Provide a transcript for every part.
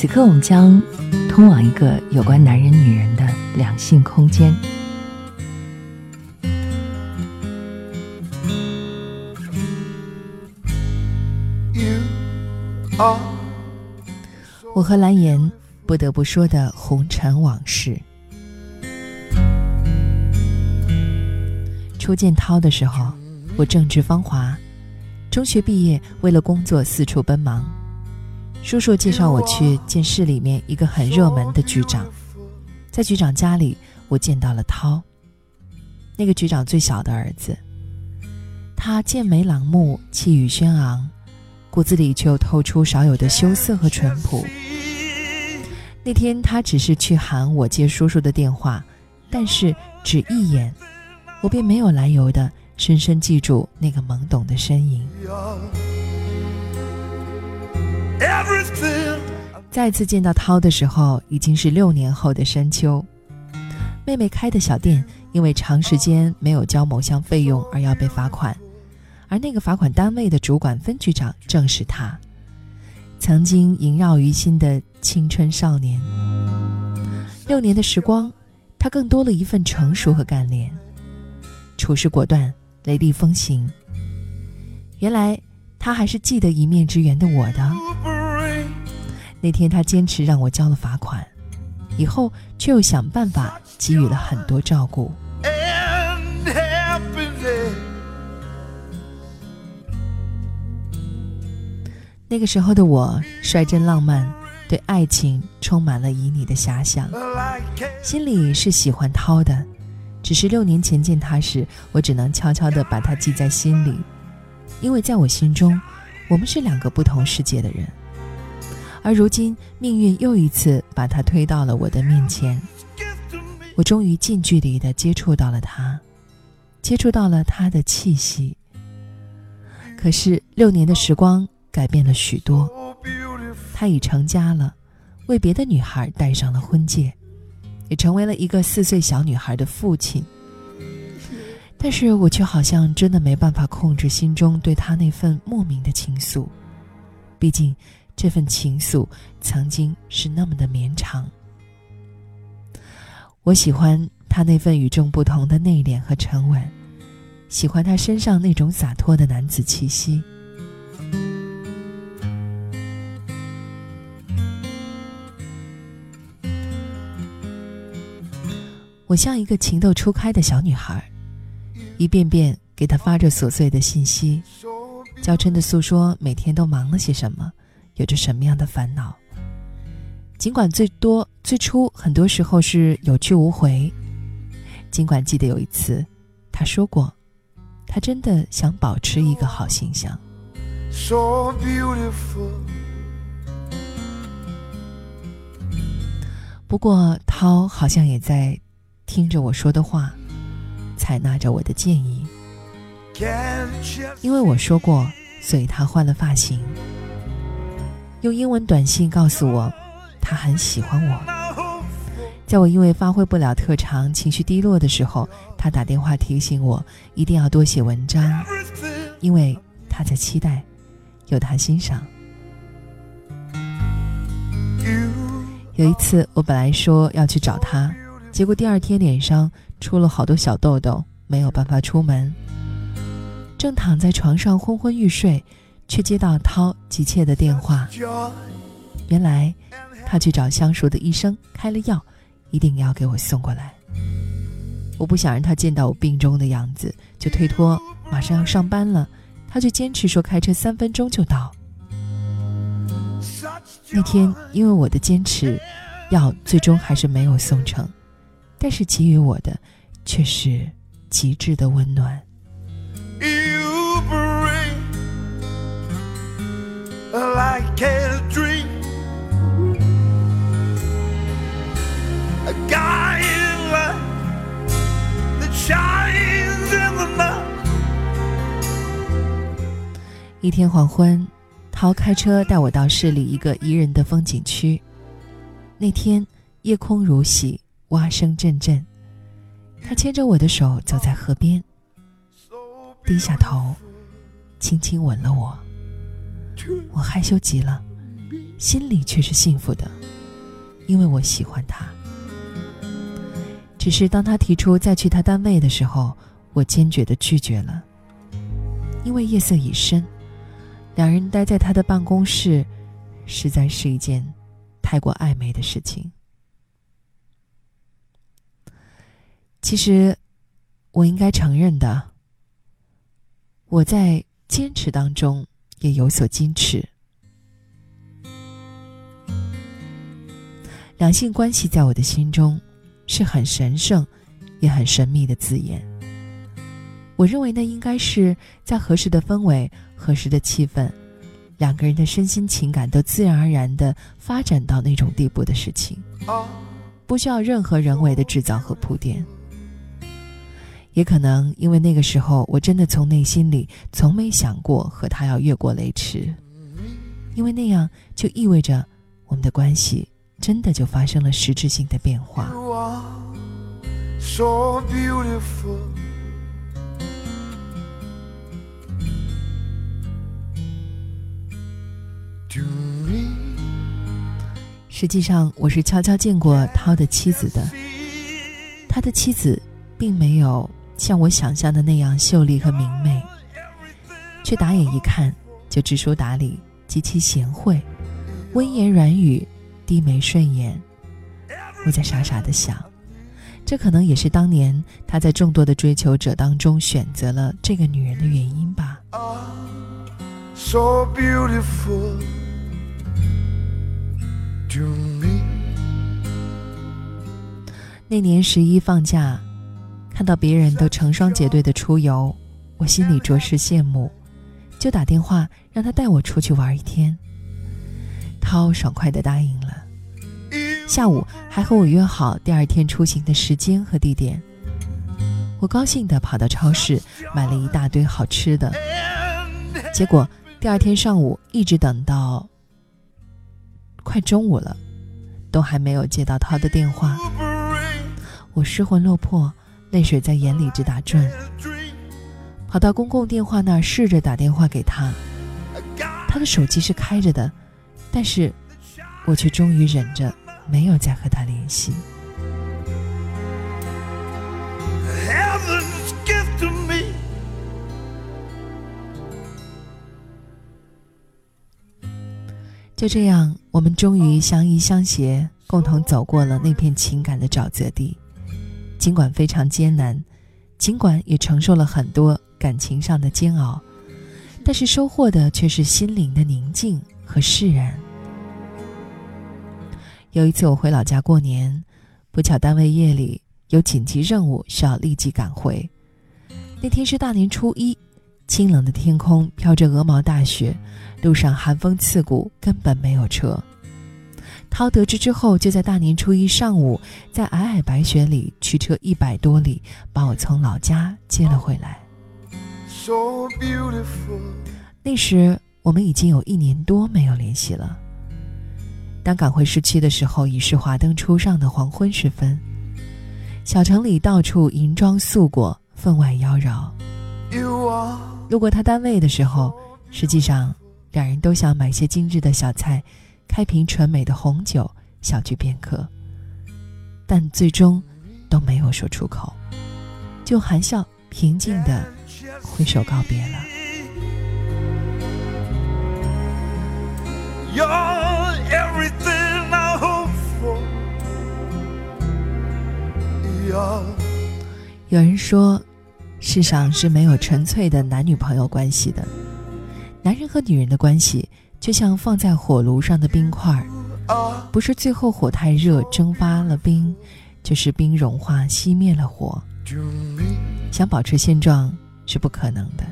此刻，我们将通往一个有关男人、女人的两性空间。我和蓝颜不得不说的红尘往事。初见涛的时候，我正值芳华，中学毕业，为了工作四处奔忙。叔叔介绍我去见市里面一个很热门的局长，在局长家里，我见到了涛，那个局长最小的儿子。他剑眉朗目，气宇轩昂，骨子里却又透出少有的羞涩和淳朴。那天他只是去喊我接叔叔的电话，但是只一眼，我便没有来由的深深记住那个懵懂的身影。再次见到涛的时候，已经是六年后的深秋。妹妹开的小店因为长时间没有交某项费用而要被罚款，而那个罚款单位的主管分局长正是他，曾经萦绕于心的青春少年。六年的时光，他更多了一份成熟和干练，处事果断，雷厉风行。原来他还是记得一面之缘的我的。那天他坚持让我交了罚款，以后却又想办法给予了很多照顾。那个时候的我率真浪漫，对爱情充满了旖旎的遐想，心里是喜欢涛的，只是六年前见他时，我只能悄悄地把他记在心里，因为在我心中，我们是两个不同世界的人。而如今，命运又一次把他推到了我的面前，我终于近距离的接触到了他，接触到了他的气息。可是六年的时光改变了许多，他已成家了，为别的女孩戴上了婚戒，也成为了一个四岁小女孩的父亲。但是我却好像真的没办法控制心中对他那份莫名的情愫，毕竟。这份情愫曾经是那么的绵长。我喜欢他那份与众不同的内敛和沉稳，喜欢他身上那种洒脱的男子气息。我像一个情窦初开的小女孩，一遍遍给他发着琐碎的信息，娇嗔的诉说每天都忙了些什么。有着什么样的烦恼？尽管最多最初很多时候是有去无回，尽管记得有一次，他说过，他真的想保持一个好形象。不过涛好像也在听着我说的话，采纳着我的建议，因为我说过，所以他换了发型。用英文短信告诉我，他很喜欢我。在我因为发挥不了特长、情绪低落的时候，他打电话提醒我一定要多写文章，因为他在期待有他欣赏。有一次，我本来说要去找他，结果第二天脸上出了好多小痘痘，没有办法出门。正躺在床上昏昏欲睡。却接到涛急切的电话，原来他去找相熟的医生开了药，一定要给我送过来。我不想让他见到我病中的样子，就推脱马上要上班了，他却坚持说开车三分钟就到。那天因为我的坚持，药最终还是没有送成，但是给予我的却是极致的温暖。Like a dream. A guy in the shine of the sun 一天黄昏，涛开车带我到市里一个宜人的风景区。那天夜空如洗，蛙声阵阵。他牵着我的手走在河边，低下头，轻轻吻了我。我害羞极了，心里却是幸福的，因为我喜欢他。只是当他提出再去他单位的时候，我坚决的拒绝了，因为夜色已深。两人待在他的办公室，实在是一件太过暧昧的事情。其实，我应该承认的，我在坚持当中也有所矜持。两性关系在我的心中是很神圣，也很神秘的字眼。我认为那应该是在合适的氛围。合适的气氛，两个人的身心情感都自然而然的发展到那种地步的事情，不需要任何人为的制造和铺垫。也可能因为那个时候我真的从内心里从没想过和他要越过雷池，因为那样就意味着我们的关系真的就发生了实质性的变化。实际上，我是悄悄见过涛的妻子的。他的妻子并没有像我想象的那样秀丽和明媚，却打眼一看就知书达理，极其贤惠，温言软语，低眉顺眼。我在傻傻的想，这可能也是当年他在众多的追求者当中选择了这个女人的原因吧。So beautiful. to me 那年十一放假，看到别人都成双结对的出游，我心里着实羡慕，就打电话让他带我出去玩一天。涛爽快的答应了，下午还和我约好第二天出行的时间和地点。我高兴的跑到超市买了一大堆好吃的，结果第二天上午一直等到。快中午了，都还没有接到他的电话，我失魂落魄，泪水在眼里直打转。跑到公共电话那儿试着打电话给他，他的手机是开着的，但是我却终于忍着没有再和他联系。就这样，我们终于相依相携，共同走过了那片情感的沼泽地。尽管非常艰难，尽管也承受了很多感情上的煎熬，但是收获的却是心灵的宁静和释然。有一次我回老家过年，不巧单位夜里有紧急任务需要立即赶回。那天是大年初一，清冷的天空飘着鹅毛大雪。路上寒风刺骨，根本没有车。涛得知之后，就在大年初一上午，在皑皑白雪里驱车一百多里，把我从老家接了回来。那时我们已经有一年多没有联系了。当赶回市区的时候，已是华灯初上的黄昏时分，小城里到处银装素裹，分外妖娆。路过他单位的时候，实际上。两人都想买些精致的小菜，开瓶纯美的红酒，小聚片刻。但最终都没有说出口，就含笑平静的挥手告别了。有人说，世上是没有纯粹的男女朋友关系的。男人和女人的关系，就像放在火炉上的冰块儿，不是最后火太热蒸发了冰，就是冰融化熄灭了火。想保持现状是不可能的。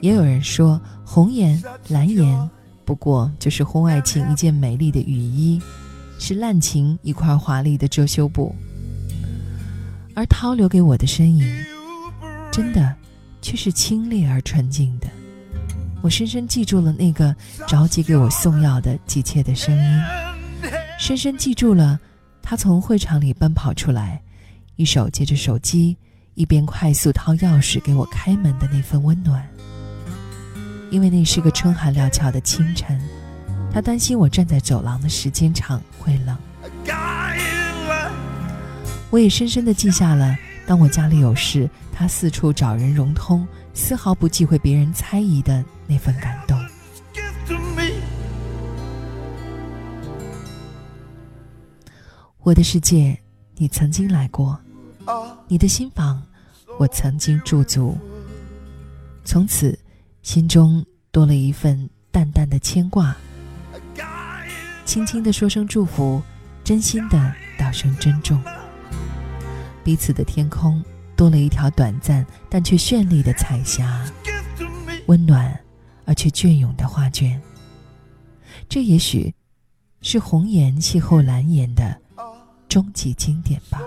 也有人说，红颜蓝颜不过就是婚外情一件美丽的雨衣，是滥情一块华丽的遮羞布。而涛留给我的身影，真的却是清冽而纯净的。我深深记住了那个着急给我送药的急切的声音，深深记住了他从会场里奔跑出来，一手接着手机，一边快速掏钥匙给我开门的那份温暖。因为那是个春寒料峭的清晨，他担心我站在走廊的时间长会冷。我也深深地记下了，当我家里有事，他四处找人融通，丝毫不忌讳别人猜疑的那份感动。我的世界，你曾经来过；你的心房，我曾经驻足。从此。心中多了一份淡淡的牵挂，轻轻的说声祝福，真心的道声珍重。彼此的天空多了一条短暂但却绚丽的彩霞，温暖而却隽永的画卷。这也许是红颜邂逅蓝颜的终极经典吧。